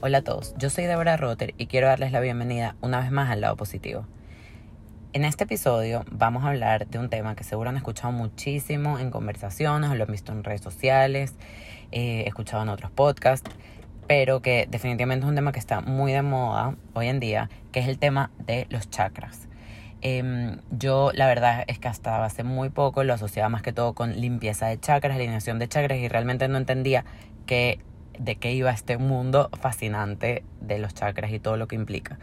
Hola a todos, yo soy Deborah Rotter y quiero darles la bienvenida una vez más al lado positivo. En este episodio vamos a hablar de un tema que seguro han escuchado muchísimo en conversaciones lo han visto en redes sociales, eh, escuchado en otros podcasts, pero que definitivamente es un tema que está muy de moda hoy en día, que es el tema de los chakras. Em, yo la verdad es que hasta hace muy poco lo asociaba más que todo con limpieza de chakras, alineación de chakras y realmente no entendía que de qué iba este mundo fascinante de los chakras y todo lo que implica.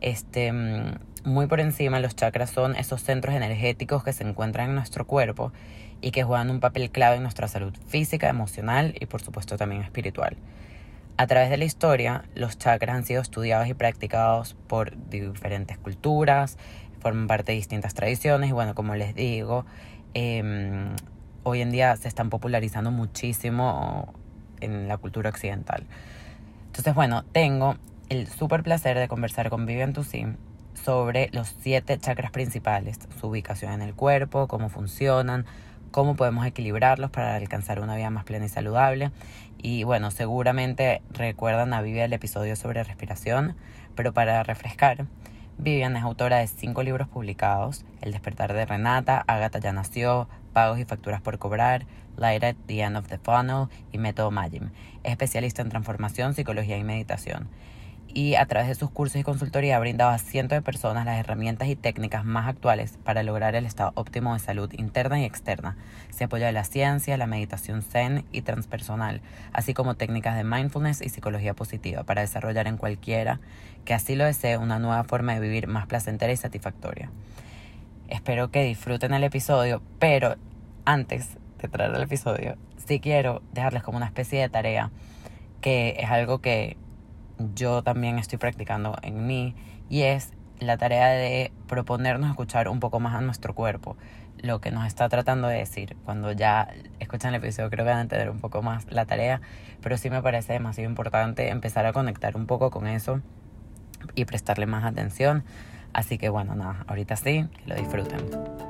Este, mm, muy por encima, los chakras son esos centros energéticos que se encuentran en nuestro cuerpo y que juegan un papel clave en nuestra salud física, emocional y por supuesto también espiritual. A través de la historia, los chakras han sido estudiados y practicados por diferentes culturas, forman parte de distintas tradiciones y bueno, como les digo, em, hoy en día se están popularizando muchísimo en la cultura occidental. Entonces, bueno, tengo el súper placer de conversar con Vivian Toussaint sobre los siete chakras principales, su ubicación en el cuerpo, cómo funcionan, cómo podemos equilibrarlos para alcanzar una vida más plena y saludable. Y bueno, seguramente recuerdan a Vivian el episodio sobre respiración, pero para refrescar, Vivian es autora de cinco libros publicados, El despertar de Renata, Agatha ya nació, Pagos y facturas por cobrar, Light at the End of the Funnel y Método Magim. Es especialista en transformación, psicología y meditación. Y a través de sus cursos y consultoría ha brindado a cientos de personas las herramientas y técnicas más actuales para lograr el estado óptimo de salud interna y externa. Se apoya de la ciencia, la meditación zen y transpersonal, así como técnicas de mindfulness y psicología positiva para desarrollar en cualquiera que así lo desee una nueva forma de vivir más placentera y satisfactoria. Espero que disfruten el episodio, pero antes de traer el episodio, sí quiero dejarles como una especie de tarea, que es algo que yo también estoy practicando en mí, y es la tarea de proponernos escuchar un poco más a nuestro cuerpo, lo que nos está tratando de decir. Cuando ya escuchan el episodio creo que van a entender un poco más la tarea, pero sí me parece demasiado importante empezar a conectar un poco con eso y prestarle más atención. Así que bueno, nada, ahorita sí, que lo disfruten.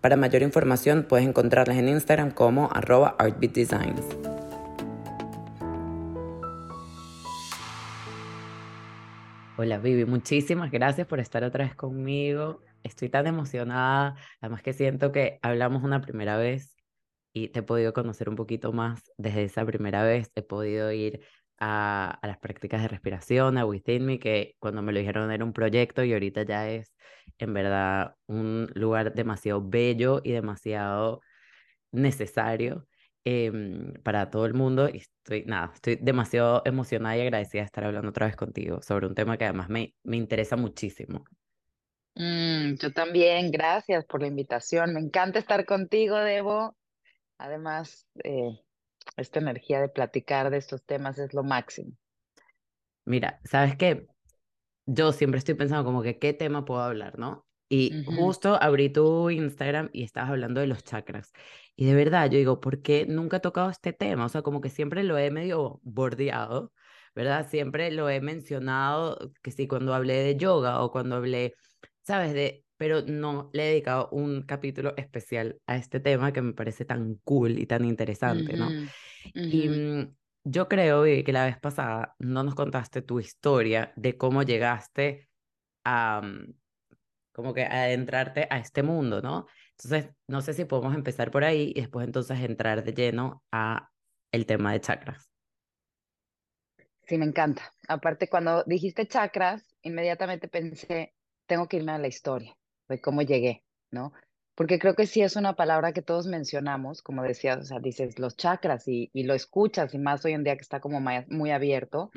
Para mayor información puedes encontrarlas en Instagram como arroba artbeatdesigns. Hola Vivi, muchísimas gracias por estar otra vez conmigo. Estoy tan emocionada, además que siento que hablamos una primera vez y te he podido conocer un poquito más desde esa primera vez. He podido ir a, a, las prácticas de respiración, a Within Me, que cuando me lo dijeron era un proyecto y ahorita ya es en verdad un lugar demasiado bello y demasiado necesario Em, para todo el mundo. Y estoy, nada, estoy demasiado emocionada y agradecida de estar hablando otra vez contigo sobre un tema que además me, me interesa muchísimo. Mm, yo también, gracias por la invitación. Me encanta estar contigo, Debo. Además, eh, esta energía de platicar de estos temas es lo máximo. Mira, ¿sabes qué? Yo siempre estoy pensando como que qué tema puedo hablar, ¿no? Y justo abrí tu Instagram y estabas hablando de los chakras. Y de verdad, yo digo, ¿por qué nunca he tocado este tema? O sea, como que siempre lo he medio bordeado, ¿verdad? Siempre lo he mencionado, que sí, cuando hablé de yoga o cuando hablé, ¿sabes? De, pero no le he dedicado un capítulo especial a este tema que me parece tan cool y tan interesante, ¿no? Y mm, yo creo que la vez pasada no nos contaste tu historia de cómo llegaste a, mm, como que adentrarte a este mundo, ¿no? Entonces, no sé si podemos empezar por ahí y después entonces entrar de lleno a el tema de chakras. Sí, me encanta. Aparte, cuando dijiste chakras, inmediatamente pensé, tengo que irme a la historia de cómo llegué, ¿no? Porque creo que sí es una palabra que todos mencionamos, como decías, o sea, dices los chakras y, y lo escuchas, y más hoy en día que está como muy abierto,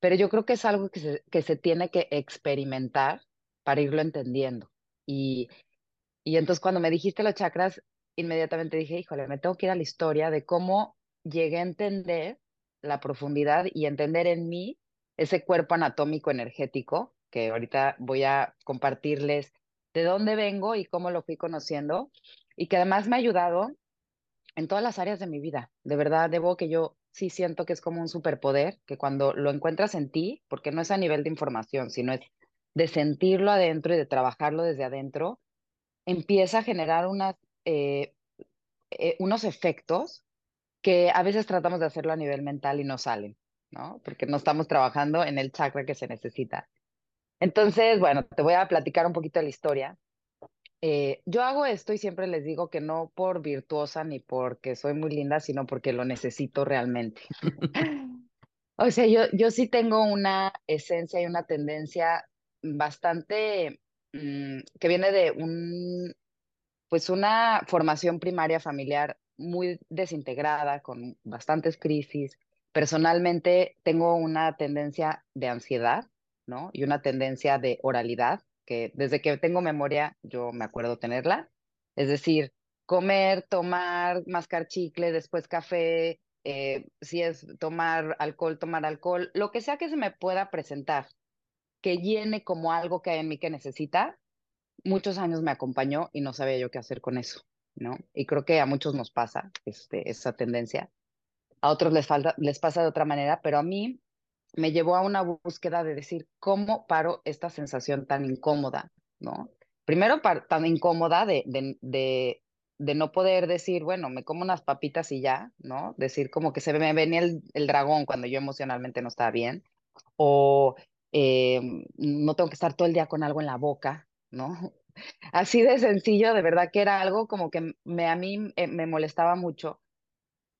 pero yo creo que es algo que se, que se tiene que experimentar para irlo entendiendo. Y, y entonces cuando me dijiste los chakras, inmediatamente dije, híjole, me tengo que ir a la historia de cómo llegué a entender la profundidad y entender en mí ese cuerpo anatómico energético, que ahorita voy a compartirles de dónde vengo y cómo lo fui conociendo, y que además me ha ayudado en todas las áreas de mi vida. De verdad, debo que yo sí siento que es como un superpoder, que cuando lo encuentras en ti, porque no es a nivel de información, sino es de sentirlo adentro y de trabajarlo desde adentro, empieza a generar unas, eh, eh, unos efectos que a veces tratamos de hacerlo a nivel mental y no salen, ¿no? Porque no estamos trabajando en el chakra que se necesita. Entonces, bueno, te voy a platicar un poquito de la historia. Eh, yo hago esto y siempre les digo que no por virtuosa ni porque soy muy linda, sino porque lo necesito realmente. o sea, yo, yo sí tengo una esencia y una tendencia bastante mm, que viene de un, pues una formación primaria familiar muy desintegrada, con bastantes crisis. Personalmente tengo una tendencia de ansiedad, ¿no? Y una tendencia de oralidad, que desde que tengo memoria yo me acuerdo tenerla. Es decir, comer, tomar, mascar chicle, después café, eh, si es tomar alcohol, tomar alcohol, lo que sea que se me pueda presentar, que llene como algo que hay en mí que necesita, muchos años me acompañó y no sabía yo qué hacer con eso, ¿no? Y creo que a muchos nos pasa este, esa tendencia. A otros les, falta, les pasa de otra manera, pero a mí me llevó a una búsqueda de decir, ¿cómo paro esta sensación tan incómoda, ¿no? Primero, tan incómoda de, de, de, no poder decir, bueno, me como unas papitas y ya, ¿no? Decir como que se me venía el, el dragón cuando yo emocionalmente no estaba bien, o eh, no tengo que estar todo el día con algo en la boca, ¿no? Así de sencillo, de verdad que era algo como que me, a mí eh, me molestaba mucho.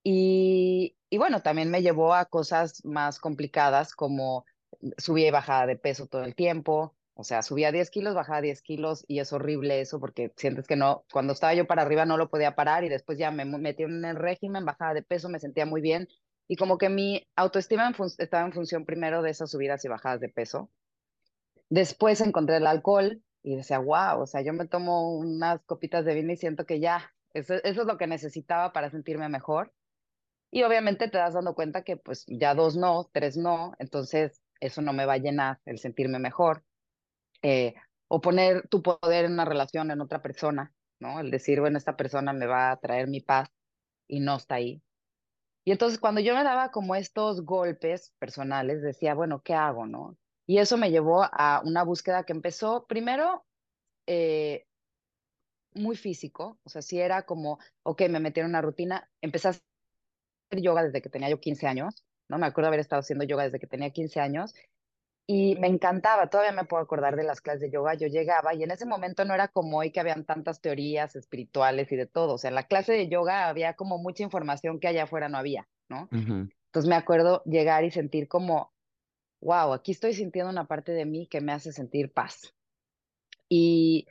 Y, y bueno, también me llevó a cosas más complicadas como subía y bajaba de peso todo el tiempo. O sea, subía 10 kilos, bajaba 10 kilos y es horrible eso porque sientes que no, cuando estaba yo para arriba no lo podía parar y después ya me metí en el régimen, bajaba de peso, me sentía muy bien y como que mi autoestima estaba en función primero de esas subidas y bajadas de peso. Después encontré el alcohol y decía, wow, o sea, yo me tomo unas copitas de vino y siento que ya, eso, eso es lo que necesitaba para sentirme mejor. Y obviamente te das dando cuenta que pues ya dos no, tres no, entonces eso no me va a llenar el sentirme mejor. Eh, o poner tu poder en una relación en otra persona, ¿no? El decir, bueno, esta persona me va a traer mi paz y no está ahí. Y entonces cuando yo me daba como estos golpes personales, decía, bueno, ¿qué hago, no? Y eso me llevó a una búsqueda que empezó primero eh, muy físico, o sea, si era como, ok, me metí en una rutina, empecé yoga desde que tenía yo 15 años, ¿no? Me acuerdo haber estado haciendo yoga desde que tenía 15 años y me encantaba, todavía me puedo acordar de las clases de yoga, yo llegaba y en ese momento no era como hoy que habían tantas teorías espirituales y de todo, o sea, en la clase de yoga había como mucha información que allá afuera no había, ¿no? Entonces me acuerdo llegar y sentir como, wow, aquí estoy sintiendo una parte de mí que me hace sentir paz. Y,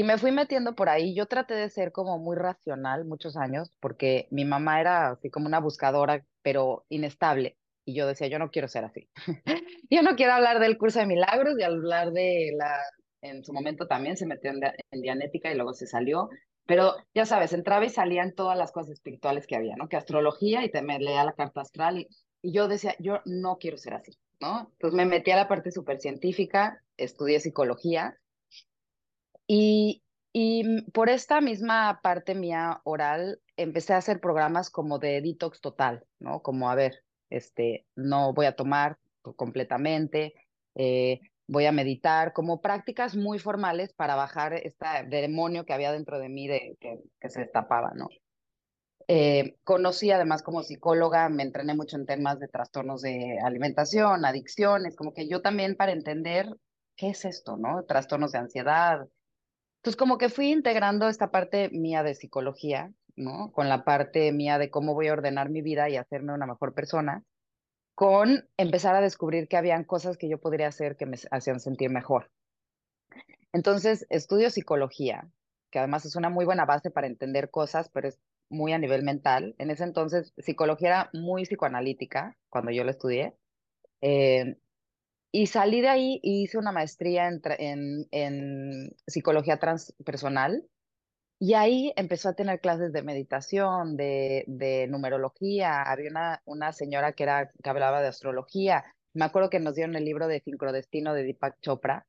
y me fui metiendo por ahí. Yo traté de ser como muy racional muchos años, porque mi mamá era así como una buscadora, pero inestable. Y yo decía, yo no quiero ser así. yo no quiero hablar del curso de milagros y hablar de la... En su momento también se metió en, en Dianética y luego se salió. Pero ya sabes, entraba y salían todas las cosas espirituales que había, ¿no? Que astrología y te me leía la carta astral. Y, y yo decía, yo no quiero ser así. ¿no? Entonces me metí a la parte súper científica, estudié psicología y, y por esta misma parte mía oral empecé a hacer programas como de detox total, ¿no? Como, a ver, este, no voy a tomar completamente, eh, voy a meditar, como prácticas muy formales para bajar este demonio que había dentro de mí de, que, que se destapaba, ¿no? Eh, conocí además como psicóloga, me entrené mucho en temas de trastornos de alimentación, adicciones, como que yo también para entender qué es esto, ¿no? Trastornos de ansiedad. Entonces como que fui integrando esta parte mía de psicología, ¿no? Con la parte mía de cómo voy a ordenar mi vida y hacerme una mejor persona, con empezar a descubrir que habían cosas que yo podría hacer que me hacían sentir mejor. Entonces estudio psicología, que además es una muy buena base para entender cosas, pero es muy a nivel mental. En ese entonces, psicología era muy psicoanalítica cuando yo lo estudié. Eh, y salí de ahí y hice una maestría en, en, psicología transpersonal, Y ahí empezó a tener clases de meditación, de, de numerología. Había una, una señora que, era, que hablaba de astrología. Me acuerdo que nos dieron el libro de Sincrodestino de Deepak Chopra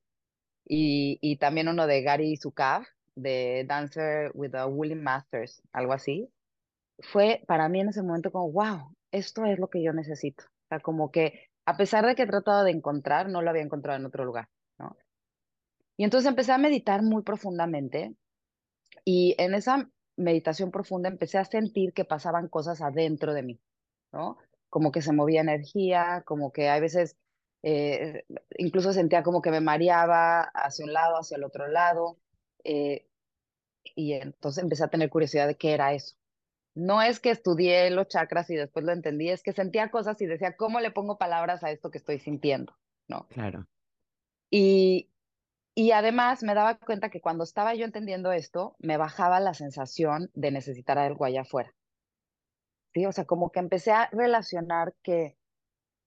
y, y también uno de Gary Zukav, de Dancer with the Woolly Masters, algo así. Fue para mí en ese momento como, wow, esto es lo que yo necesito. O sea, como que a pesar de que he tratado de encontrar, no lo había encontrado en otro lugar, ¿no? Y entonces empecé a meditar muy profundamente y en esa meditación profunda empecé a sentir que pasaban cosas adentro de mí, ¿no? Como que se movía energía, como que hay veces, eh, incluso sentía como que me mareaba hacia un lado, hacia el otro lado. Eh, y entonces empecé a tener curiosidad de qué era eso. No es que estudié los chakras y después lo entendí, es que sentía cosas y decía, ¿cómo le pongo palabras a esto que estoy sintiendo? ¿No? Claro. Y, y además me daba cuenta que cuando estaba yo entendiendo esto, me bajaba la sensación de necesitar algo allá afuera. ¿Sí? O sea, como que empecé a relacionar que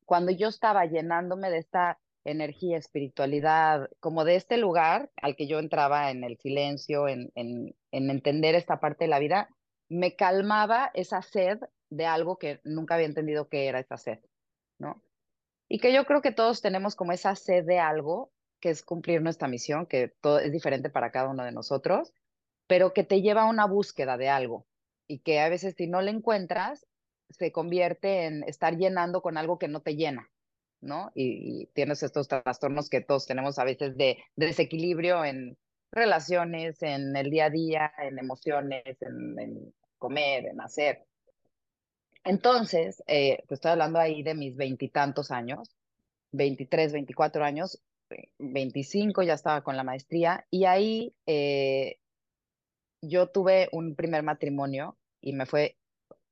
cuando yo estaba llenándome de esta energía, espiritualidad, como de este lugar al que yo entraba en el silencio, en, en, en entender esta parte de la vida, me calmaba esa sed de algo que nunca había entendido que era esa sed, ¿no? Y que yo creo que todos tenemos como esa sed de algo, que es cumplir nuestra misión, que todo es diferente para cada uno de nosotros, pero que te lleva a una búsqueda de algo y que a veces si no le encuentras, se convierte en estar llenando con algo que no te llena, ¿no? Y, tienes estos trastornos que todos tenemos a veces de desequilibrio en relaciones, en el día a día, en emociones, en, en comer, en hacer. Entonces, eh, te estoy hablando ahí de mis veintitantos años, 23, 24 años, 25 ya estaba con la maestría y ahí eh, yo tuve un primer matrimonio y me fue,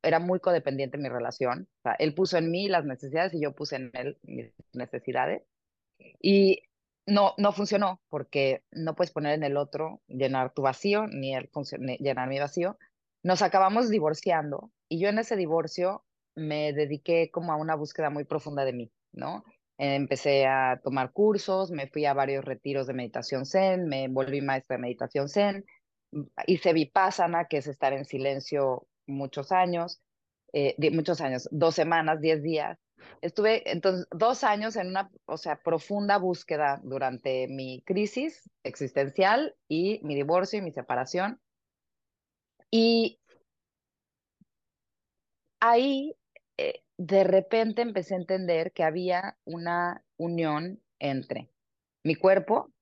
era muy codependiente mi relación. O sea, él puso en mí las necesidades y yo puse en él mis necesidades. Y no, no funcionó porque no puedes poner en el otro llenar tu vacío ni él llenar mi vacío. Nos acabamos divorciando y yo en ese divorcio me dediqué como a una búsqueda muy profunda de mí, ¿no? Empecé a tomar cursos, me fui a varios retiros de meditación zen, me volví maestra de meditación zen, hice vipassana, que es estar en silencio muchos años, eh, muchos años, dos semanas, diez días. Estuve entonces dos años en una, o sea, profunda búsqueda durante mi crisis existencial y mi divorcio y mi separación. Y ahí eh, de repente empecé a entender que había una unión entre mi cuerpo,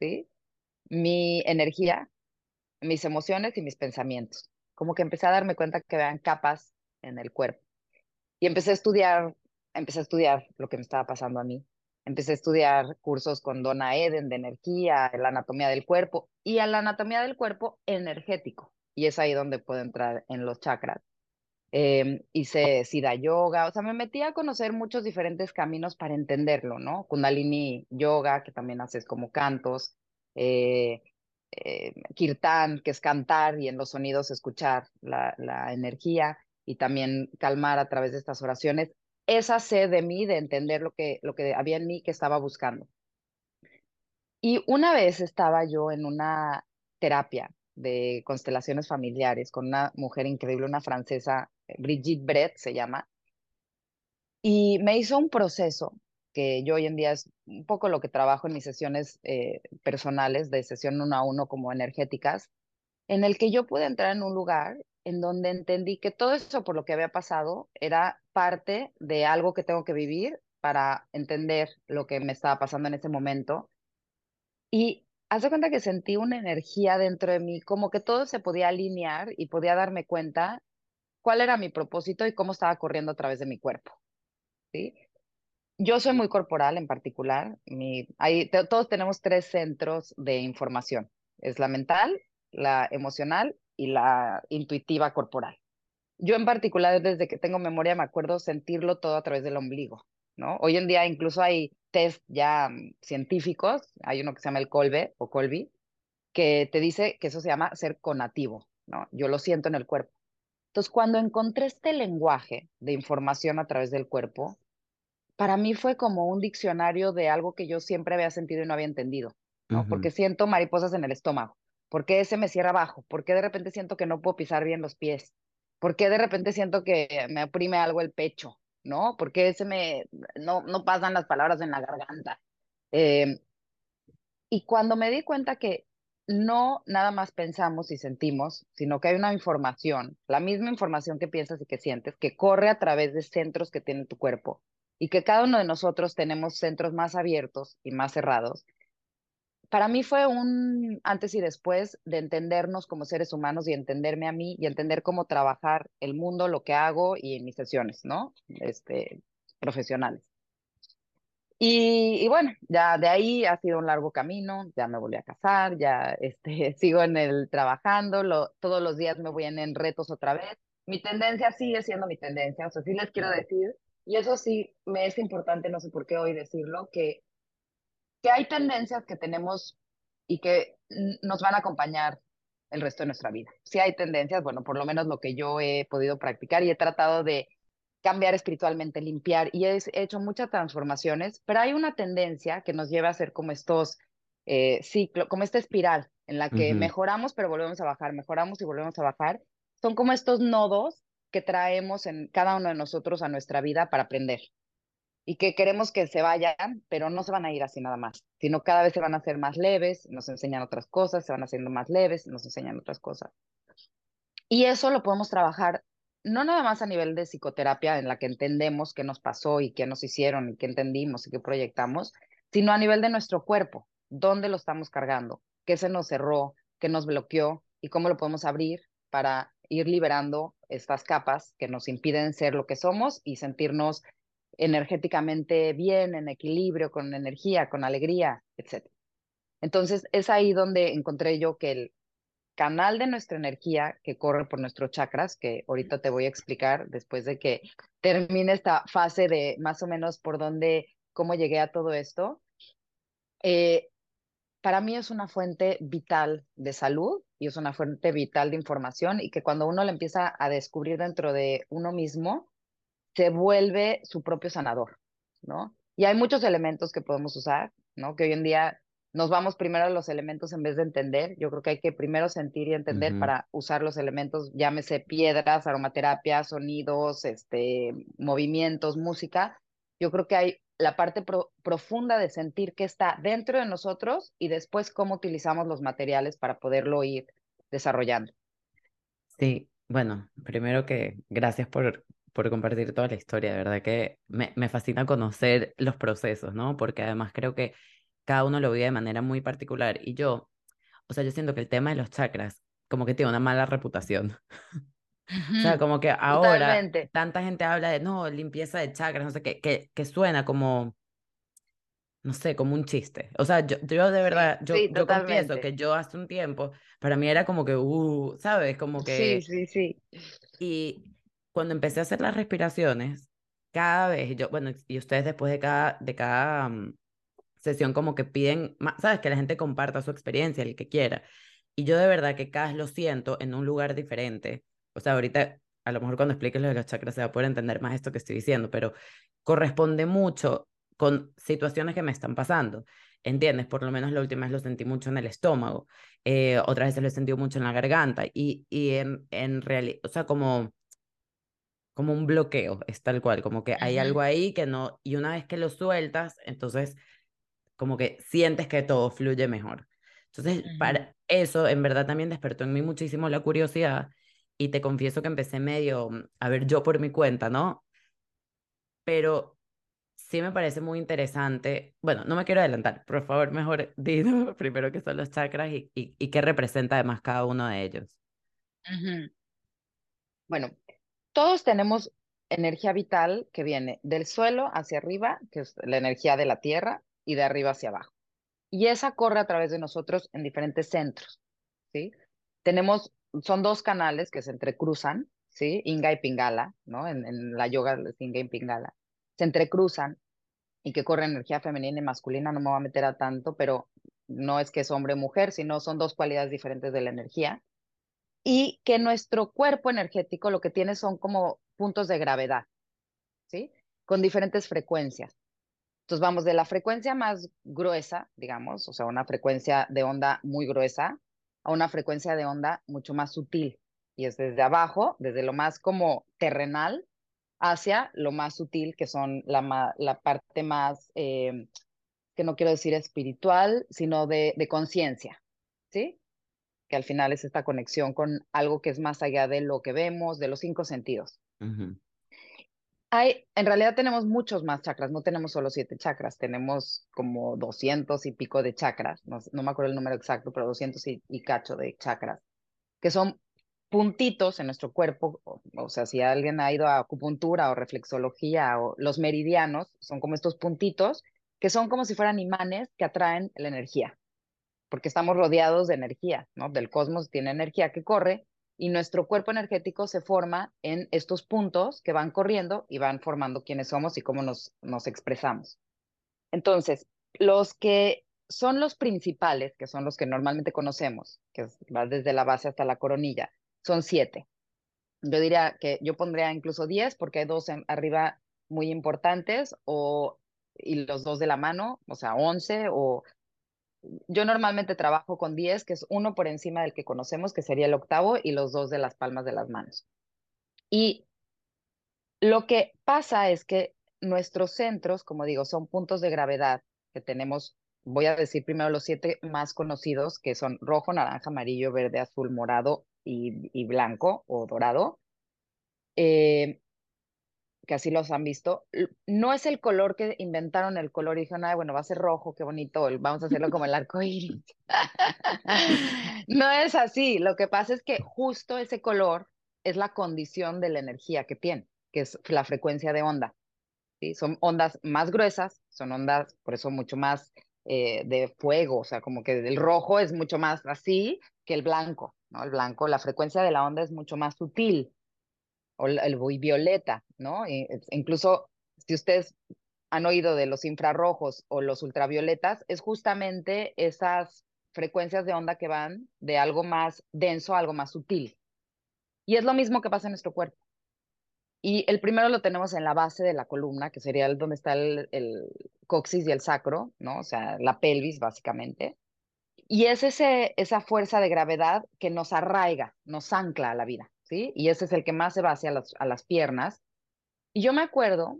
¿sí? mi energía, mis emociones y mis pensamientos. Como que empecé a darme cuenta que habían capas en el cuerpo. Y empecé a estudiar, empecé a estudiar lo que me estaba pasando a mí. Empecé a estudiar cursos con Donna Eden de energía, la anatomía del cuerpo y a la anatomía del cuerpo energético. Y es ahí donde puedo entrar en los chakras. Eh, hice Siddha Yoga, o sea, me metí a conocer muchos diferentes caminos para entenderlo, ¿no? Kundalini Yoga, que también haces como cantos, eh, eh, kirtan, que es cantar y en los sonidos escuchar la, energía y también calmar a través de estas oraciones, esa sed de mí, de entender lo que, lo que había en mí que estaba buscando. Y una vez estaba yo en una terapia de constelaciones familiares con una mujer increíble, una francesa, Brigitte Brett se llama, y me hizo un proceso que yo hoy en día es un poco lo que trabajo en mis sesiones eh, personales, de sesión uno a uno como energéticas, en el que yo pude entrar en un lugar en donde entendí que todo eso por lo que había pasado era parte de algo que tengo que vivir para entender lo que me estaba pasando en ese momento. Y hace cuenta que sentí una energía dentro de mí, como que todo se podía alinear y podía darme cuenta cuál era mi propósito y cómo estaba corriendo a través de mi cuerpo. ¿sí? Yo soy muy corporal en particular. Mi, todos tenemos tres centros de información. Es la mental, la emocional y la intuitiva corporal. Yo en particular, desde que tengo memoria, me acuerdo sentirlo todo a través del ombligo, ¿no? Hoy en día incluso hay test ya científicos, hay uno que se llama el Colbe o Colby, que te dice que eso se llama ser conativo, ¿no? Yo lo siento en el cuerpo. Entonces, cuando encontré este lenguaje de información a través del cuerpo, para mí fue como un diccionario de algo que yo siempre había sentido y no había entendido, ¿no? Uh -huh. Porque siento mariposas en el estómago, ¿Por qué ese me cierra abajo? ¿Por qué de repente siento que no puedo pisar bien los pies? ¿Por qué de repente siento que me oprime algo el pecho? ¿No? ¿Por qué ese me, no, no pasan las palabras en la garganta? Eh, y cuando me di cuenta que no nada más pensamos y sentimos, sino que hay una información, la misma información que piensas y que sientes, que corre a través de centros que tiene tu cuerpo y que cada uno de nosotros tenemos centros más abiertos y más cerrados para mí fue un antes y después de entendernos como seres humanos y entenderme a mí y entender cómo trabajar el mundo, lo que hago y mis sesiones, ¿no? Este, profesionales. Y, y, bueno, ya de ahí ha sido un largo camino, ya me volví a casar, ya este, sigo en el trabajando, lo, todos los días me voy en retos otra vez. Mi tendencia sigue siendo mi tendencia, o sea, sí les quiero decir, y eso sí me es importante, no sé por qué hoy decirlo, que que hay tendencias que tenemos y que nos van a acompañar el resto de nuestra vida. Si hay tendencias, bueno, por lo menos lo que yo he podido practicar y he tratado de cambiar espiritualmente, limpiar y he hecho muchas transformaciones, pero hay una tendencia que nos lleva a ser como estos eh, ciclos, como esta espiral en la que mejoramos pero volvemos a bajar, mejoramos y volvemos a bajar. Son como estos nodos que traemos en cada uno de nosotros a nuestra vida para aprender y que queremos que se vayan, pero no se van a ir así nada más, sino cada vez se van a hacer más leves, nos enseñan otras cosas, se van haciendo más leves, nos enseñan otras cosas. Y eso lo podemos trabajar no nada más a nivel de psicoterapia, en la que entendemos qué nos pasó y qué nos hicieron y qué entendimos y qué proyectamos, sino a nivel de nuestro cuerpo, dónde lo estamos cargando, qué se nos cerró, qué nos bloqueó y cómo lo podemos abrir para ir liberando estas capas que nos impiden ser lo que somos y sentirnos energéticamente bien, en equilibrio, con energía, con alegría, etc. Entonces, es ahí donde encontré yo que el canal de nuestra energía que corre por nuestros chakras, que ahorita te voy a explicar después de que termine esta fase de más o menos por dónde, cómo llegué a todo esto, eh, para mí es una fuente vital de salud y es una fuente vital de información y que cuando uno le empieza a descubrir dentro de uno mismo, se vuelve su propio sanador, ¿no? Y hay muchos elementos que podemos usar, ¿no? Que hoy en día nos vamos primero a los elementos en vez de entender. Yo creo que hay que primero sentir y entender para usar los elementos, llámese piedras, aromaterapia, sonidos, este, movimientos, música. Yo creo que hay la parte profunda de sentir que está dentro de nosotros y después cómo utilizamos los materiales para poderlo ir desarrollando. Sí, bueno, primero que gracias por por compartir toda la historia. De verdad que me, me fascina conocer los procesos, ¿no? Porque además creo que cada uno lo vive de manera muy particular. Y yo, o sea, yo siento que el tema de los chakras como que tiene una mala reputación. O sea, como que ahora tanta gente habla de, no, limpieza de chakras, no sé qué, que, que suena como, no sé, como un chiste. O sea, yo, yo de verdad, yo, yo confieso que yo hace un tiempo, para mí era como que, uh, ¿sabes? Como que... Sí, sí, sí. Y, cuando empecé a hacer las respiraciones, cada vez, yo, bueno, y ustedes después de cada, de cada mm, sesión como que piden, sabes, que la gente comparta su experiencia, el que quiera. Y yo de verdad que cada vez lo siento en un lugar diferente. O sea, ahorita, a lo mejor cuando expliques lo de los chakras se va a poder entender más esto que estoy diciendo, pero corresponde mucho con situaciones que me están pasando. ¿Entiendes? Por lo menos la última vez lo sentí mucho en el estómago, eh, otras veces lo he sentido mucho en la garganta y, y en, en realidad, o sea, como como un bloqueo, es tal cual, como que hay algo ahí que no, y una vez que lo sueltas, entonces como que sientes que todo fluye mejor. Entonces, para eso en verdad también despertó en mí muchísimo la curiosidad y te confieso que empecé medio mm, a ver yo por mi cuenta, ¿no? Pero sí me parece muy interesante. Bueno, no me quiero adelantar, por favor, mejor dino primero que son los chakras y, y, qué representa además cada uno de ellos. Bueno, todos tenemos energía vital que viene del suelo hacia arriba, que es la energía de la tierra, y de arriba hacia abajo. Y esa corre a través de nosotros en diferentes centros, ¿sí? Tenemos, son dos canales que se entrecruzan, ¿sí? Inga y Pingala, ¿no? En, la yoga es Inga y Pingala. Se entrecruzan y que corre energía femenina y masculina, no me voy a meter a tanto, pero no es que es hombre mujer, sino son dos cualidades diferentes de la energía y que nuestro cuerpo energético lo que tiene son como puntos de gravedad, ¿sí? Con diferentes frecuencias. Entonces vamos de la frecuencia más gruesa, digamos, o sea, una frecuencia de onda muy gruesa, a una frecuencia de onda mucho más sutil. Y es desde abajo, desde lo más como terrenal, hacia lo más sutil, que son la, la parte más, eh, que no quiero decir espiritual, sino de, de conciencia, ¿sí? Que al final es esta conexión con algo que es más allá de lo que vemos, de los cinco sentidos. Hay, en realidad tenemos muchos más chakras, no tenemos solo siete chakras, tenemos como doscientos y pico de chakras, no, me acuerdo el número exacto, pero doscientos y, cacho de chakras, que son puntitos en nuestro cuerpo, o, sea, si alguien ha ido a acupuntura o reflexología o los meridianos, son como estos puntitos que son como si fueran imanes que atraen la energía, porque estamos rodeados de energía, ¿no? Del cosmos tiene energía que corre y nuestro cuerpo energético se forma en estos puntos que van corriendo y van formando quiénes somos y cómo nos, nos expresamos. Entonces, los que son los principales, que son los que normalmente conocemos, que va desde la base hasta la coronilla, son siete. Yo diría que yo pondría incluso diez porque hay dos en, arriba muy importantes o y los dos de la mano, o sea, once o yo normalmente trabajo con 10, que es uno por encima del que conocemos, que sería el octavo, y los dos de las palmas de las manos. Y lo que pasa es que nuestros centros, como digo, son puntos de gravedad que tenemos, voy a decir primero los siete más conocidos, que son rojo, naranja, amarillo, verde, azul, morado y, blanco o dorado. Eh, que así los han visto, no es el color que inventaron el color y dijeron, bueno, va a ser rojo, qué bonito, vamos a hacerlo como el arco iris. no es así, lo que pasa es que justo ese color es la condición de la energía que tiene, que es la frecuencia de onda. ¿sí? Son ondas más gruesas, son ondas, por eso mucho más eh, de fuego, o sea, como que el rojo es mucho más así que el blanco, ¿no? El blanco, la frecuencia de la onda es mucho más sutil o el violeta, ¿no? incluso si ustedes han oído de los infrarrojos o los ultravioletas, es justamente esas frecuencias de onda que van de algo más denso a algo más sutil. Y es lo mismo que pasa en nuestro cuerpo. Y el primero lo tenemos en la base de la columna, que sería donde está el, el coxis y el sacro, ¿no? O sea, la pelvis, básicamente. Y es ese, esa fuerza de gravedad que nos arraiga, nos ancla a la vida. Y ese es el que más se va hacia las, a las piernas. Y yo me acuerdo,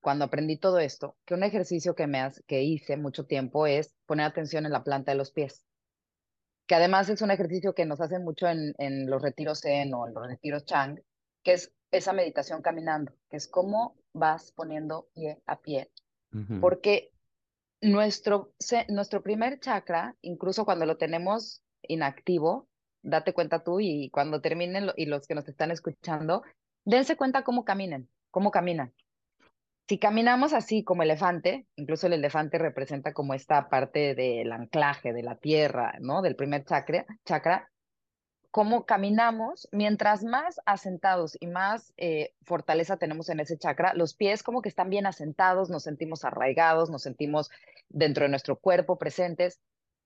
cuando aprendí todo esto, que un ejercicio que, me que hice mucho tiempo es poner atención en la planta de los pies, que además es un ejercicio que nos hacen mucho en, en los retiros Zen o en los retiros Chang, que es esa meditación caminando, que es cómo vas poniendo pie a pie. Porque nuestro, nuestro primer chakra, incluso cuando lo tenemos inactivo, date cuenta tú y cuando terminen y los que nos están escuchando, dense cuenta cómo caminen, cómo caminan. Si caminamos así como elefante, incluso el elefante representa como esta parte del anclaje de la tierra, ¿no? Del primer chakra, chakra cómo caminamos, mientras más asentados y más eh, fortaleza tenemos en ese chakra, los pies como que están bien asentados, nos sentimos arraigados, nos sentimos dentro de nuestro cuerpo presentes.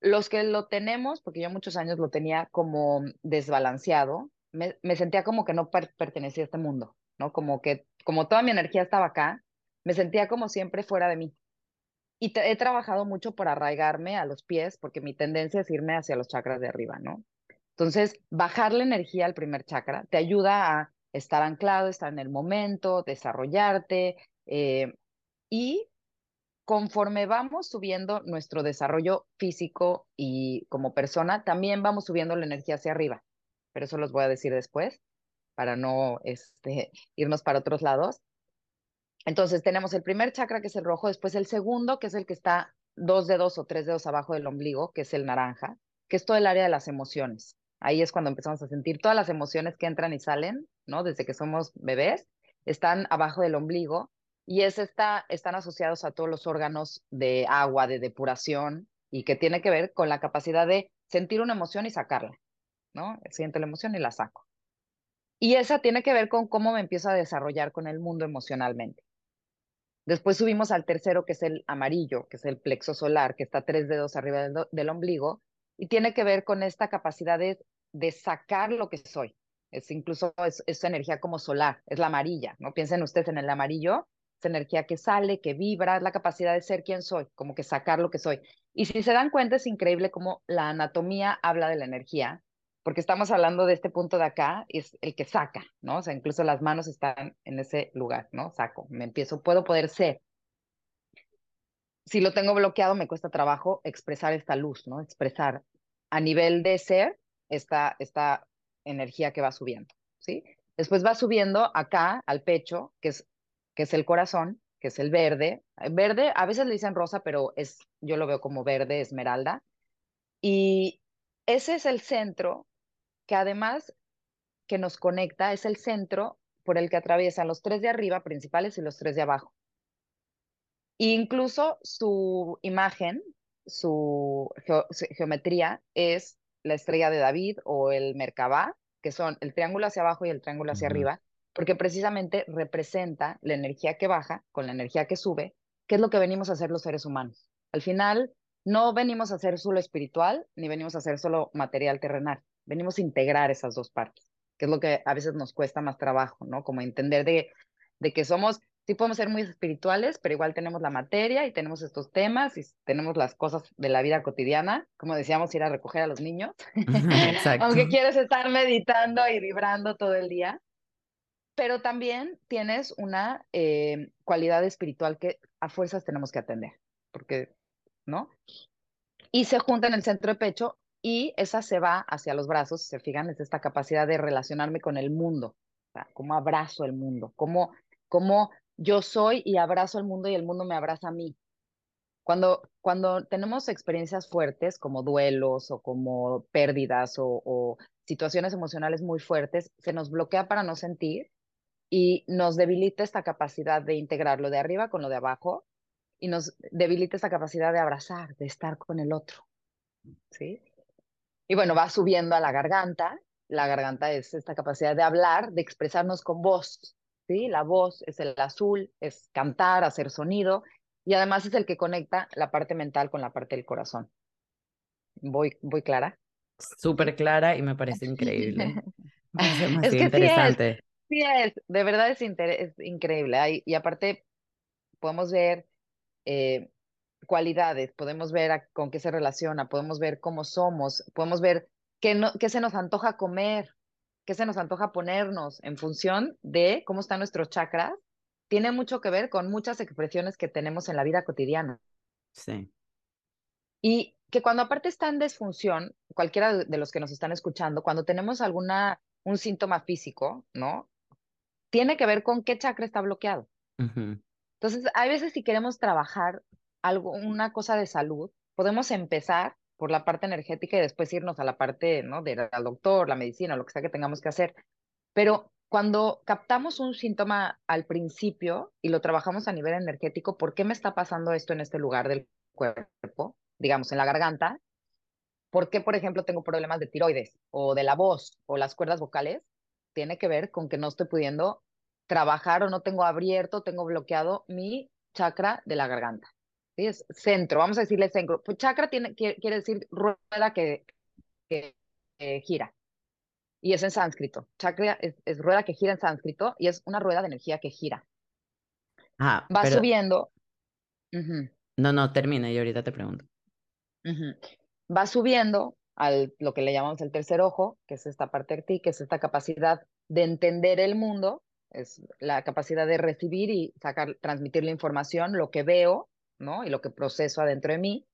Los que lo tenemos, porque yo muchos años lo tenía como desbalanceado, me, sentía como que no pertenecía a este mundo, ¿no? Como que, como toda mi energía estaba acá, me sentía como siempre fuera de mí. Y he trabajado mucho por arraigarme a los pies, porque mi tendencia es irme hacia los chakras de arriba, ¿no? Entonces, bajar la energía al primer chakra te ayuda a estar anclado, estar en el momento, desarrollarte eh, y conforme vamos subiendo nuestro desarrollo físico y como persona, también vamos subiendo la energía hacia arriba. Pero eso los voy a decir después para no este, irnos para otros lados. Entonces tenemos el primer chakra que es el rojo, después el segundo que es el que está dos dedos o tres dedos abajo del ombligo, que es el naranja, que es todo el área de las emociones. Ahí es cuando empezamos a sentir todas las emociones que entran y salen, ¿no? Desde que somos bebés, están abajo del ombligo y es esta, están asociados a todos los órganos de agua, de depuración, y que tiene que ver con la capacidad de sentir una emoción y sacarla, ¿no? Siento la emoción y la saco. Y esa tiene que ver con cómo me empiezo a desarrollar con el mundo emocionalmente. Después subimos al tercero, que es el amarillo, que es el plexo solar, que está tres dedos arriba del, ombligo, y tiene que ver con esta capacidad de, de sacar lo que soy. Es incluso es, es energía como solar, es la amarilla, ¿no? Piensen ustedes en el amarillo, energía que sale, que vibra, la capacidad de ser quien soy, como que sacar lo que soy. Y si se dan cuenta, es increíble cómo la anatomía habla de la energía, porque estamos hablando de este punto de acá, es el que saca, ¿no? O sea, incluso las manos están en ese lugar, ¿no? Saco, me empiezo, puedo poder ser. Si lo tengo bloqueado, me cuesta trabajo expresar esta luz, ¿no? Expresar a nivel de ser esta, esta energía que va subiendo, ¿sí? Después va subiendo acá al pecho, que es, que es el corazón, que es el verde. Verde, a veces le dicen rosa, pero es, yo lo veo como verde esmeralda. Y ese es el centro que además que nos conecta, es el centro por el que atraviesan los tres de arriba principales y los tres de abajo. E incluso su imagen, su, geometría es la estrella de David o el Merkabah, que son el triángulo hacia abajo y el triángulo hacia arriba, porque precisamente representa la energía que baja con la energía que sube, que es lo que venimos a hacer los seres humanos. Al final, no venimos a hacer solo espiritual, ni venimos a hacer solo material terrenal, venimos a integrar esas dos partes, que es lo que a veces nos cuesta más trabajo, ¿no? Como entender de, de que somos sí podemos ser muy espirituales, pero igual tenemos la materia y tenemos estos temas y tenemos las cosas de la vida cotidiana, como decíamos, ir a recoger a los niños, aunque quieres estar meditando y vibrando todo el día, pero también tienes una eh, cualidad espiritual que a fuerzas tenemos que atender, porque, ¿no? Y se junta en el centro de pecho y esa se va hacia los brazos, se fijan, es esta capacidad de relacionarme con el mundo, o sea, cómo abrazo el mundo, cómo, cómo yo soy y abrazo al mundo y el mundo me abraza a mí. Cuando, cuando tenemos experiencias fuertes como duelos o como pérdidas o, situaciones emocionales muy fuertes, se nos bloquea para no sentir y nos debilita esta capacidad de integrar lo de arriba con lo de abajo y nos debilita esta capacidad de abrazar, de estar con el otro. ¿Sí? Y bueno, va subiendo a la garganta. La garganta es esta capacidad de hablar, de expresarnos con voz, ¿sí? La voz es el azul, es cantar, hacer sonido, y además es el que conecta la parte mental con la parte del corazón. ¿Voy, voy clara? Súper clara y me parece increíble. es que interesante. Sí es, de verdad es, es increíble. y aparte, podemos ver eh, cualidades, podemos ver con qué se relaciona, podemos ver cómo somos, podemos ver qué, no, qué se nos antoja comer, qué se nos antoja ponernos en función de cómo están nuestros chakras, tiene mucho que ver con muchas expresiones que tenemos en la vida cotidiana. Sí. Y que cuando aparte está en desfunción, cualquiera de los que nos están escuchando, cuando tenemos alguna, un síntoma físico, ¿no? Tiene que ver con qué chakra está bloqueado. Entonces, hay veces si queremos trabajar algo, una cosa de salud, podemos empezar por la parte energética y después irnos a la parte, ¿no? Del doctor, la medicina, lo que sea que tengamos que hacer. Pero cuando captamos un síntoma al principio y lo trabajamos a nivel energético, ¿por qué me está pasando esto en este lugar del cuerpo? Digamos, en la garganta. ¿Por qué, por ejemplo, tengo problemas de tiroides o de la voz o las cuerdas vocales? Tiene que ver con que no estoy pudiendo trabajar o no tengo abierto, tengo bloqueado mi chakra de la garganta. ¿sí? Es centro, vamos a decirle centro. Pues chakra tiene, quiere, decir rueda que, que gira. Y es en sánscrito. Chakra es, rueda que gira en sánscrito y es una rueda de energía que gira. Ah, Va subiendo. No, no, termina y ahorita te pregunto. Va subiendo al lo que le llamamos el tercer ojo, que es esta parte de ti, que es esta capacidad de entender el mundo, es la capacidad de recibir y sacar, transmitir la información, lo que veo, ¿no? Y lo que proceso adentro de mí.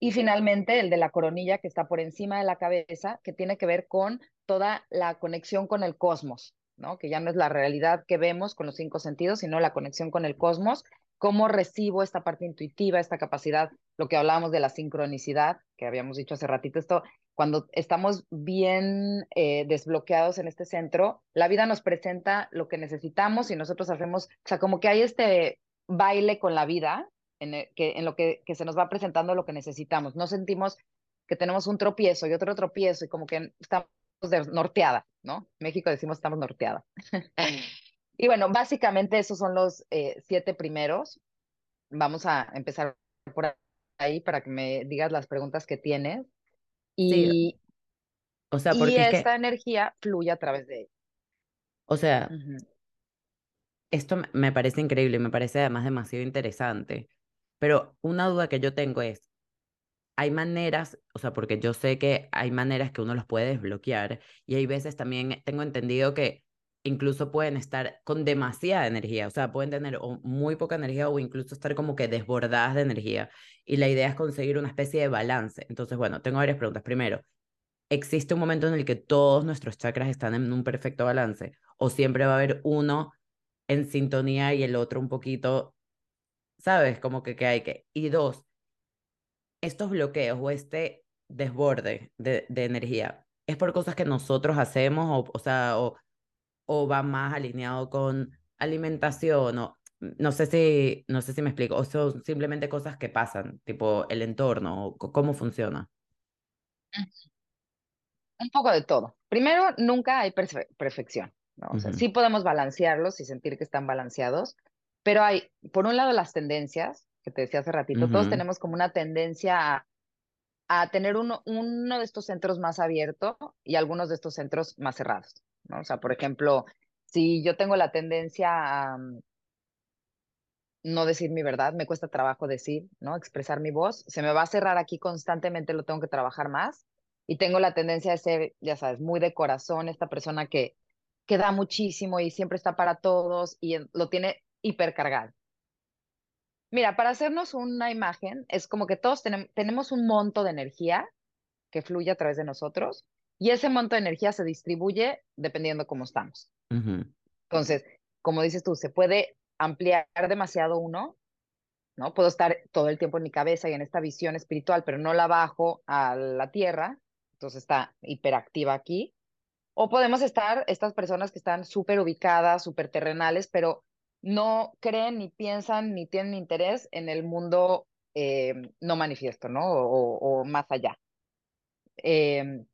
Y finalmente el de la coronilla que está por encima de la cabeza, que tiene que ver con toda la conexión con el cosmos, ¿no? Que ya no es la realidad que vemos con los cinco sentidos, sino la conexión con el cosmos, cómo recibo esta parte intuitiva, esta capacidad, lo que hablábamos de la sincronicidad, que habíamos dicho hace ratito, esto, cuando estamos bien eh, desbloqueados en este centro, la vida nos presenta lo que necesitamos y nosotros hacemos, o sea, como que hay este baile con la vida, en, que, en lo que, que se nos va presentando lo que necesitamos. No sentimos que tenemos un tropiezo y otro tropiezo y como que estamos norteada, ¿no? México decimos estamos norteada. y bueno, básicamente esos son los eh, siete primeros. Vamos a empezar por ahí para que me digas las preguntas que tienes. Y, o sea, porque esta energía fluye a través de O sea, esto me parece increíble, me parece además demasiado interesante, pero una duda que yo tengo es, hay maneras, o sea, porque yo sé que hay maneras que uno los puede desbloquear y hay veces también tengo entendido que incluso pueden estar con demasiada energía, o sea, pueden tener muy poca energía o incluso estar como que desbordadas de energía. Y la idea es conseguir una especie de balance. Entonces, bueno, tengo varias preguntas. Primero, ¿existe un momento en el que todos nuestros chakras están en un perfecto balance? ¿O siempre va a haber uno en sintonía y el otro un poquito, ¿sabes? Como que, que hay que... Y dos, estos bloqueos o este desborde de, energía, ¿es por cosas que nosotros hacemos o, o o o va más alineado con alimentación o no sé si, no sé si me explico, o son simplemente cosas que pasan, tipo el entorno, o cómo funciona. Un poco de todo. Primero, nunca hay perfección, ¿no? O sea, sí podemos balancearlos y sentir que están balanceados, pero hay, por un lado, las tendencias, que te decía hace ratito, todos tenemos como una tendencia a, a tener uno, uno de estos centros más abierto y algunos de estos centros más cerrados. ¿No? O sea, por ejemplo, si yo tengo la tendencia a mm, no decir mi verdad, me cuesta trabajo decir, ¿no? Expresar mi voz, se me va a cerrar aquí constantemente, lo tengo que trabajar más. Y tengo la tendencia de ser, ya sabes, muy de corazón, esta persona que, que da muchísimo y siempre está para todos y lo tiene hipercargado. Mira, para hacernos una imagen, es como que todos tenemos un monto de energía que fluye a través de nosotros y ese monto de energía se distribuye dependiendo cómo estamos. Entonces, como dices tú, se puede ampliar demasiado uno, ¿no? Puedo estar todo el tiempo en mi cabeza y en esta visión espiritual, pero no la bajo a la tierra, entonces está hiperactiva aquí. O podemos estar estas personas que están súper ubicadas, súper terrenales, pero no creen, ni piensan, ni tienen interés en el mundo eh, no manifiesto, ¿no? O, más allá. Eh,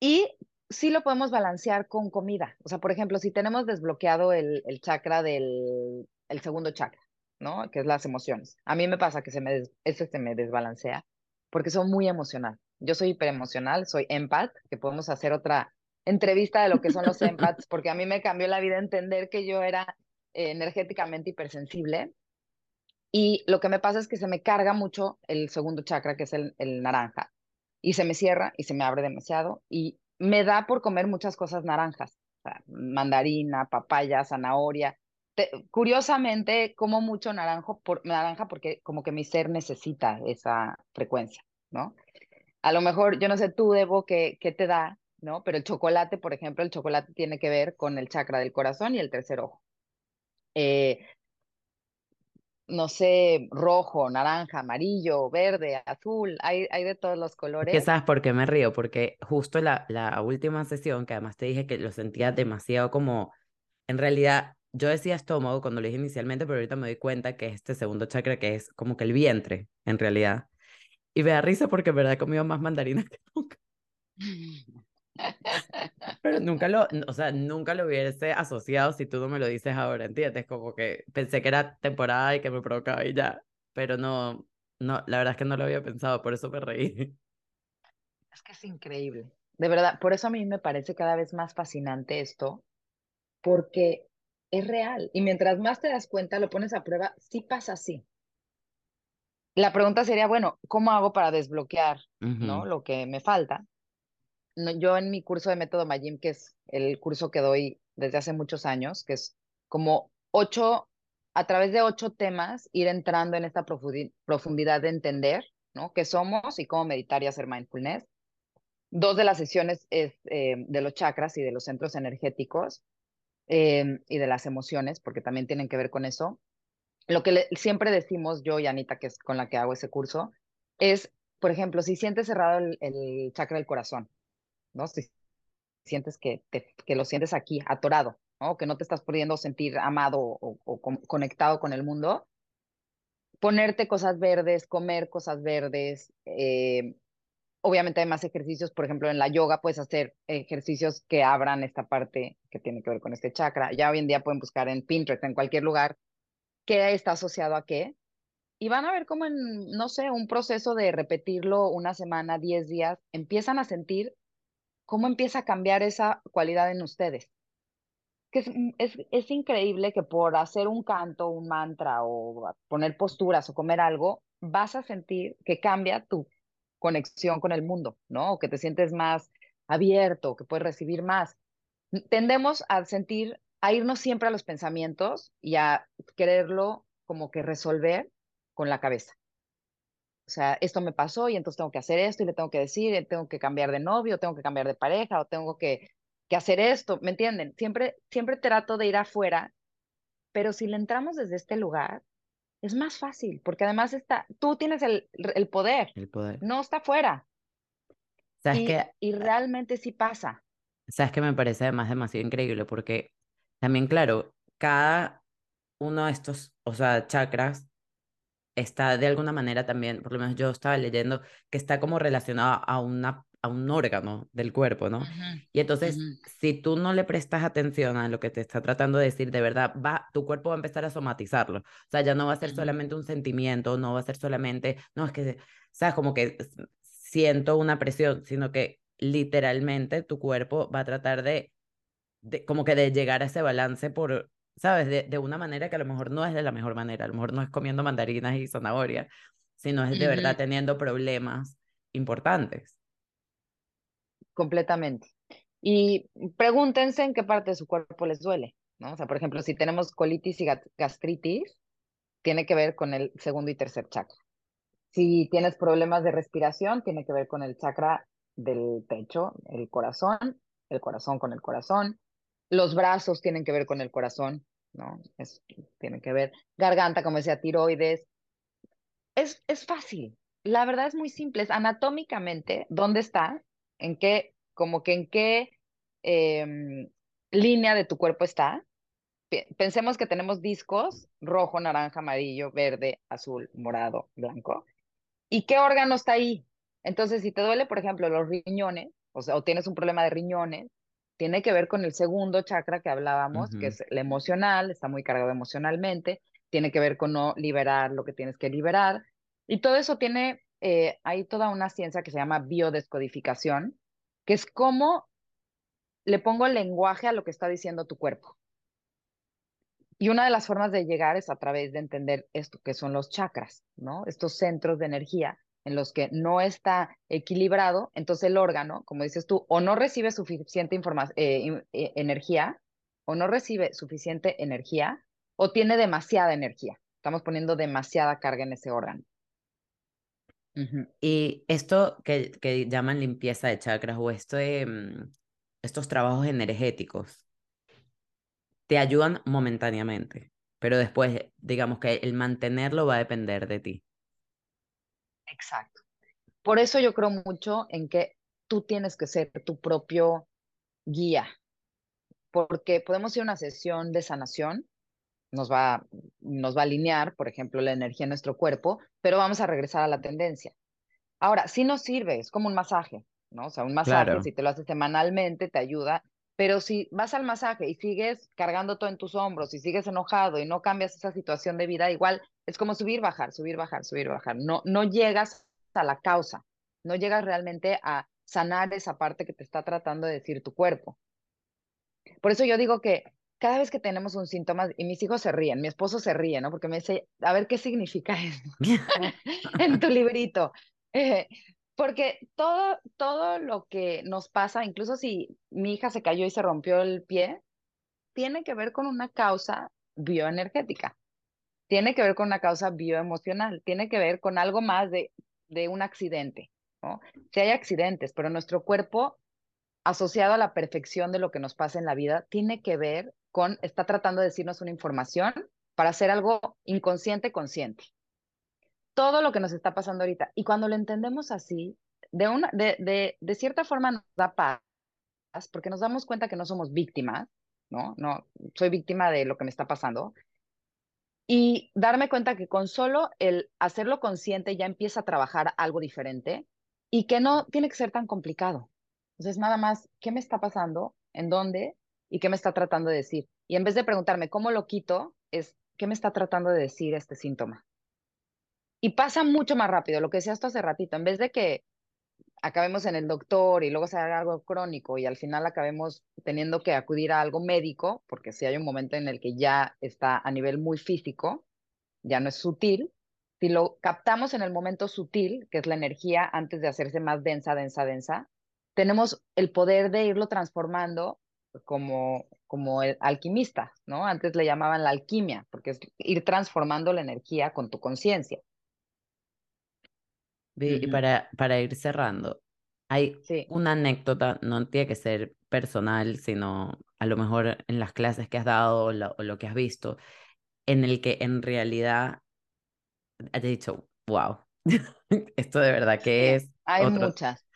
y sí lo podemos balancear con comida. O sea, por ejemplo, si tenemos desbloqueado el, el chakra del el segundo chakra, ¿no? Que es las emociones. A mí me pasa que se me ese se me desbalancea porque soy muy emocional. Yo soy hiperemocional, soy empath, que podemos hacer otra entrevista de lo que son los empaths, porque a mí me cambió la vida entender que yo era eh, energéticamente hipersensible. Y lo que me pasa es que se me carga mucho el segundo chakra, que es el, el naranja y se me cierra y se me abre demasiado y me da por comer muchas cosas naranjas, mandarina, papaya, zanahoria. curiosamente, como mucho naranjo naranja porque como que mi ser necesita esa frecuencia, ¿no? A lo mejor, yo no sé tú, Debo, qué, qué te da, ¿no? Pero el chocolate, por ejemplo, el chocolate tiene que ver con el chakra del corazón y el tercer ojo. Eh, no sé, rojo, naranja, amarillo, verde, azul, hay, hay de todos los colores. ¿Qué sabes por qué me río? Porque justo la, la última sesión, que además te dije que lo sentía demasiado como, en realidad, yo decía estómago cuando lo dije inicialmente, pero ahorita me doy cuenta que este segundo chakra que es como que el vientre, en realidad. Y me da risa porque en verdad he comido más mandarinas que nunca. Pero nunca lo, o sea, nunca lo hubiese asociado si tú no me lo dices ahora, ¿entiendes? Como que pensé que era temporada y que me provocaba y ya, pero no, no, la verdad es que no lo había pensado, por eso me reí. Es que es increíble, de verdad, por eso a mí me parece cada vez más fascinante esto, porque es real y mientras más te das cuenta, lo pones a prueba, sí pasa así. La pregunta sería, bueno, ¿cómo hago para desbloquear, ¿no? Lo que me falta yo en mi curso de método Mayim, que es el curso que doy desde hace muchos años, que es como ocho, a través de ocho temas, ir entrando en esta profundidad de entender, ¿no? ¿Qué somos y cómo meditar y hacer mindfulness? Dos de las sesiones es eh, de los chakras y de los centros energéticos eh, y de las emociones, porque también tienen que ver con eso. Lo que siempre decimos yo y Anita, que es con la que hago ese curso, es, por ejemplo, si sientes cerrado el chakra del corazón, ¿no? Si sientes que, que lo sientes aquí, atorado, ¿no? Que no te estás pudiendo sentir amado o, conectado con el mundo, ponerte cosas verdes, comer cosas verdes. Eh, obviamente hay más ejercicios, por ejemplo, en la yoga puedes hacer ejercicios que abran esta parte que tiene que ver con este chakra. Ya hoy en día pueden buscar en Pinterest, en cualquier lugar, qué está asociado a qué. Y van a ver cómo en, no sé, un proceso de repetirlo una semana, diez días, empiezan a sentir cómo empieza a cambiar esa cualidad en ustedes. que es, es, increíble que por hacer un canto, un mantra o poner posturas o comer algo, vas a sentir que cambia tu conexión con el mundo, ¿no? O que te sientes más abierto, que puedes recibir más. Tendemos a sentir, a irnos siempre a los pensamientos y a quererlo como que resolver con la cabeza. O sea, esto me pasó y entonces tengo que hacer esto y le tengo que decir, tengo que cambiar de novio, tengo que cambiar de pareja o tengo que que hacer esto, ¿me entienden? Siempre, siempre trato de ir afuera, pero si le entramos desde este lugar, es más fácil, porque además está, tú tienes el, el poder, el poder, no está afuera. ¿Sabes y, que, y realmente sí pasa. ¿Sabes que me parece además demasiado increíble? Porque también, claro, cada uno de estos, o sea, chakras está de alguna manera también, por lo menos yo estaba leyendo, que está como relacionado a una a un órgano del cuerpo, ¿no? y entonces, si tú no le prestas atención a lo que te está tratando de decir, de verdad, va, tu cuerpo va a empezar a somatizarlo. O sea, ya no va a ser solamente un sentimiento, no va a ser solamente, no, es que, sabes, como que siento una presión, sino que literalmente tu cuerpo va a tratar de, de como que de llegar a ese balance por, ¿sabes? De, de una manera que a lo mejor no es de la mejor manera, a lo mejor no es comiendo mandarinas y zanahoria, sino es de verdad teniendo problemas importantes completamente. Y pregúntense en qué parte de su cuerpo les duele, ¿no? O sea, por ejemplo, si tenemos colitis y gastritis, tiene que ver con el segundo y tercer chakra. Si tienes problemas de respiración, tiene que ver con el chakra del pecho, el corazón, el corazón con el corazón. Los brazos tienen que ver con el corazón, ¿no? Es, tiene que ver. Garganta, como decía, tiroides. Es, es fácil. La verdad es muy simple. Es anatómicamente, ¿dónde está? en qué, como que en qué em, línea de tu cuerpo está. Pensemos que tenemos discos rojo, naranja, amarillo, verde, azul, morado, blanco. ¿Y qué órgano está ahí? Entonces, si te duele, por ejemplo, los riñones, o sea, o tienes un problema de riñones, tiene que ver con el segundo chakra que hablábamos, que es el emocional, está muy cargado emocionalmente, tiene que ver con no liberar lo que tienes que liberar. Y todo eso tiene eh, hay toda una ciencia que se llama biodescodificación, que es cómo le pongo el lenguaje a lo que está diciendo tu cuerpo. Y una de las formas de llegar es a través de entender esto que son los chakras, ¿no? Estos centros de energía en los que no está equilibrado, entonces el órgano, como dices tú, o no recibe suficiente eh, eh, energía, o no recibe suficiente energía, o tiene demasiada energía. Estamos poniendo demasiada carga en ese órgano. Y esto que, que, llaman limpieza de chakras o esto mm, estos trabajos energéticos te ayudan momentáneamente, pero después, digamos que el mantenerlo va a depender de ti. Exacto. Por eso yo creo mucho en que tú tienes que ser tu propio guía, porque podemos ir a una sesión de sanación, nos va, nos va a alinear, por ejemplo, la energía en nuestro cuerpo, pero vamos a regresar a la tendencia. Ahora, sí nos sirve, es como un masaje, ¿no? O sea, un masaje, si te lo haces semanalmente, te ayuda, pero si vas al masaje y sigues cargando todo en tus hombros y sigues enojado y no cambias esa situación de vida, igual es como subir, bajar, subir, bajar, subir, bajar. No, no llegas a la causa, no llegas realmente a sanar esa parte que te está tratando de decir tu cuerpo. Por eso yo digo que cada vez que tenemos un síntoma, y mis hijos se ríen, mi esposo se ríe, ¿no? Porque me dice, a ver qué significa eso en tu librito. Eh, porque todo, todo lo que nos pasa, incluso si mi hija se cayó y se rompió el pie, tiene que ver con una causa bioenergética, tiene que ver con una causa bioemocional, tiene que ver con algo más de, de un accidente. ¿no? Si hay accidentes, pero nuestro cuerpo asociado a la perfección de lo que nos pasa en la vida, tiene que ver con, está tratando de decirnos una información para hacer algo inconsciente consciente. Todo lo que nos está pasando ahorita. Y cuando lo entendemos así, de, una, de, de, de cierta forma nos da paz, porque nos damos cuenta que no somos víctimas, ¿no? No, soy víctima de lo que me está pasando. Y darme cuenta que con solo el hacerlo consciente ya empieza a trabajar algo diferente y que no tiene que ser tan complicado. Entonces, nada más, ¿qué me está pasando? ¿En dónde? ¿Y qué me está tratando de decir? Y en vez de preguntarme cómo lo quito, es qué me está tratando de decir este síntoma. Y pasa mucho más rápido, lo que decía esto hace ratito, en vez de que acabemos en el doctor y luego se algo crónico y al final acabemos teniendo que acudir a algo médico, porque si hay un momento en el que ya está a nivel muy físico, ya no es sutil, si lo captamos en el momento sutil, que es la energía antes de hacerse más densa, densa, densa, tenemos el poder de irlo transformando como, como el alquimista, ¿no? Antes le llamaban la alquimia, porque es ir transformando la energía con tu conciencia. Y para, para ir cerrando, hay una anécdota, no tiene que ser personal, sino a lo mejor en las clases que has dado o lo, que has visto, en el que en realidad has dicho, wow, esto de verdad que es. Hay muchas.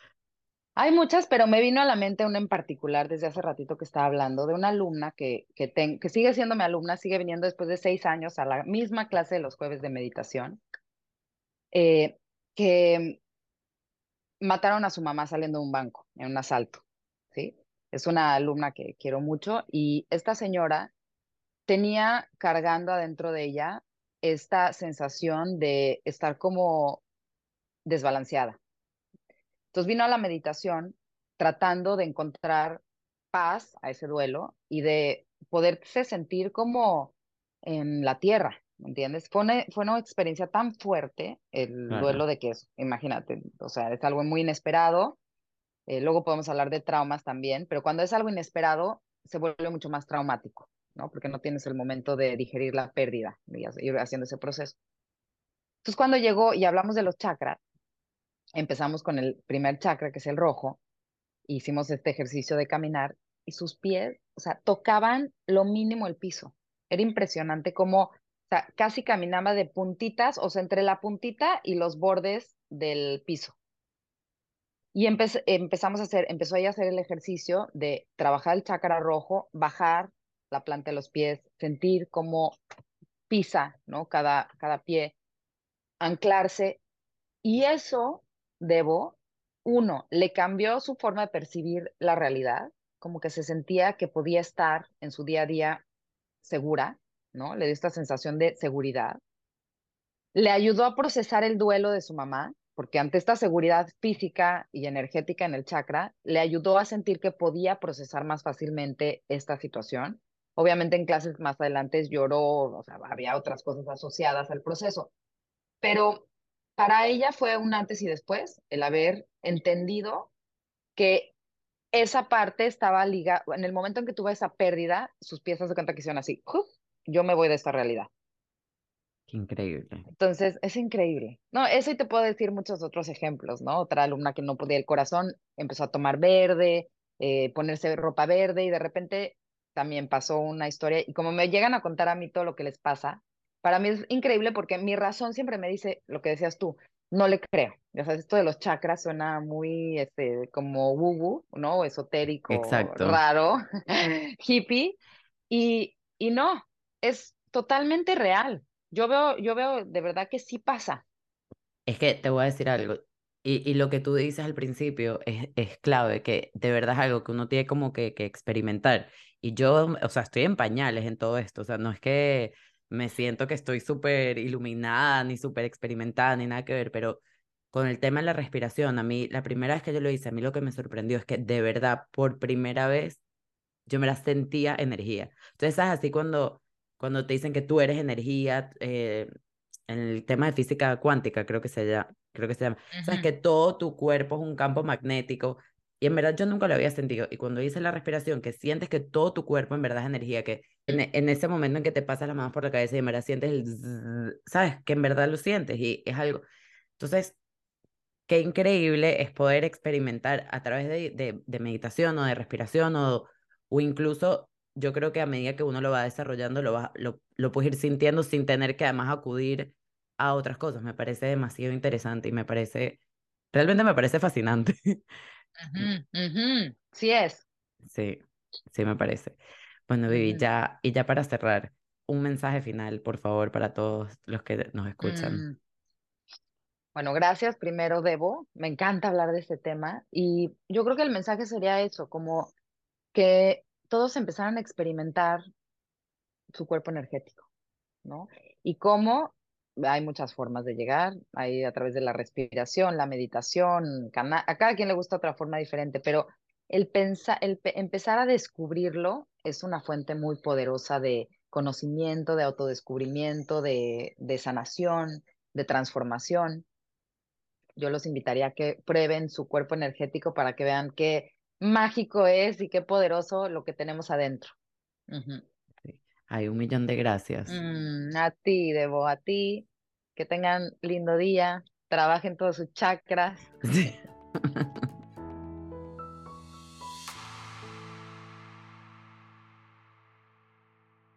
Hay muchas, pero me vino a la mente una en particular desde hace ratito que estaba hablando de una alumna que, que, que sigue siendo mi alumna, sigue viniendo después de seis años a la misma clase de los jueves de meditación, eh, que mataron a su mamá saliendo de un banco en un asalto, ¿sí? Es una alumna que quiero mucho y esta señora tenía cargando adentro de ella esta sensación de estar como desbalanceada. Entonces vino a la meditación tratando de encontrar paz a ese duelo y de poderse sentir como en la tierra, ¿me entiendes? Fue una, fue una experiencia tan fuerte el duelo de que eso, imagínate, o sea, es algo muy inesperado. Eh, luego podemos hablar de traumas también, pero cuando es algo inesperado se vuelve mucho más traumático, ¿no? Porque no tienes el momento de digerir la pérdida y ir haciendo ese proceso. Entonces, cuando llegó y hablamos de los chakras, empezamos con el primer chakra, que es el rojo, hicimos este ejercicio de caminar y sus pies, o sea, tocaban lo mínimo el piso. Era impresionante cómo, casi caminaba de puntitas, o sea, entre la puntita y los bordes del piso. Y empezamos a hacer, empezó ella a hacer el ejercicio de trabajar el chakra rojo, bajar la planta de los pies, sentir cómo pisa, ¿no? Cada, cada pie, anclarse. Y eso Debo, uno, le cambió su forma de percibir la realidad, como que se sentía que podía estar en su día a día segura, ¿no? Le dio esta sensación de seguridad. Le ayudó a procesar el duelo de su mamá, porque ante esta seguridad física y energética en el chakra, le ayudó a sentir que podía procesar más fácilmente esta situación. Obviamente en clases más adelante lloró, o sea, había otras cosas asociadas al proceso, pero para ella fue un antes y después el haber entendido que esa parte estaba ligada, en el momento en que tuvo esa pérdida, sus piezas de cuenta que hicieron así, yo me voy de esta realidad. Qué increíble. Entonces, es increíble. No, eso y te puedo decir muchos otros ejemplos, ¿no? Otra alumna que no podía el corazón empezó a tomar verde, eh, ponerse ropa verde y de repente también pasó una historia y como me llegan a contar a mí todo lo que les pasa, para mí es increíble porque mi razón siempre me dice lo que decías tú, no le creo. Ya sabes, esto de los chakras suena muy este, como woo ¿no? Esotérico, Exacto. raro, hippie. Y, y no, es totalmente real. Yo veo, yo veo de verdad que sí pasa. Es que te voy a decir algo. Y, y lo que tú dices al principio es, es clave, que de verdad es algo que uno tiene como que, que experimentar. Y yo, o sea, estoy en pañales en todo esto. O sea, no es que me siento que estoy súper iluminada, ni súper experimentada, ni nada que ver, pero con el tema de la respiración, a mí, la primera vez que yo lo hice, a mí lo que me sorprendió es que de verdad, por primera vez, yo me la sentía energía. Entonces, ¿sabes? Así cuando, cuando te dicen que tú eres energía, eh, en el tema de física cuántica, creo que se llama, creo que se llama, sabes que todo tu cuerpo es un campo magnético, y en verdad yo nunca lo había sentido. Y cuando hice la respiración, que sientes que todo tu cuerpo en verdad es energía, que en, en ese momento en que te pasas las manos por la cabeza y en verdad sientes el... ¿Sabes? Que en verdad lo sientes y es algo. Entonces, qué increíble es poder experimentar a través de, de, de meditación o de respiración o, o incluso yo creo que a medida que uno lo va desarrollando, lo, va, lo, lo puedes ir sintiendo sin tener que además acudir a otras cosas. Me parece demasiado interesante y me parece, realmente me parece fascinante. Sí es. Sí, sí me parece. Bueno, Vivi, ya, y ya para cerrar, un mensaje final, por favor, para todos los que nos escuchan. Mm. Bueno, gracias. Primero, Debo. Me encanta hablar de este tema. Y yo creo que el mensaje sería eso, como que todos empezaran a experimentar su cuerpo energético, ¿no? Y cómo hay muchas formas de llegar, hay a través de la respiración, la meditación, a cada quien le gusta otra forma diferente, pero el, empezar a descubrirlo es una fuente muy poderosa de conocimiento, de autodescubrimiento, de, de sanación, de transformación. Yo los invitaría a que prueben su cuerpo energético para que vean qué mágico es y qué poderoso lo que tenemos adentro. Hay un millón de gracias. Mm, a ti, Debo, a ti. Que tengan lindo día. Trabajen todos sus chakras.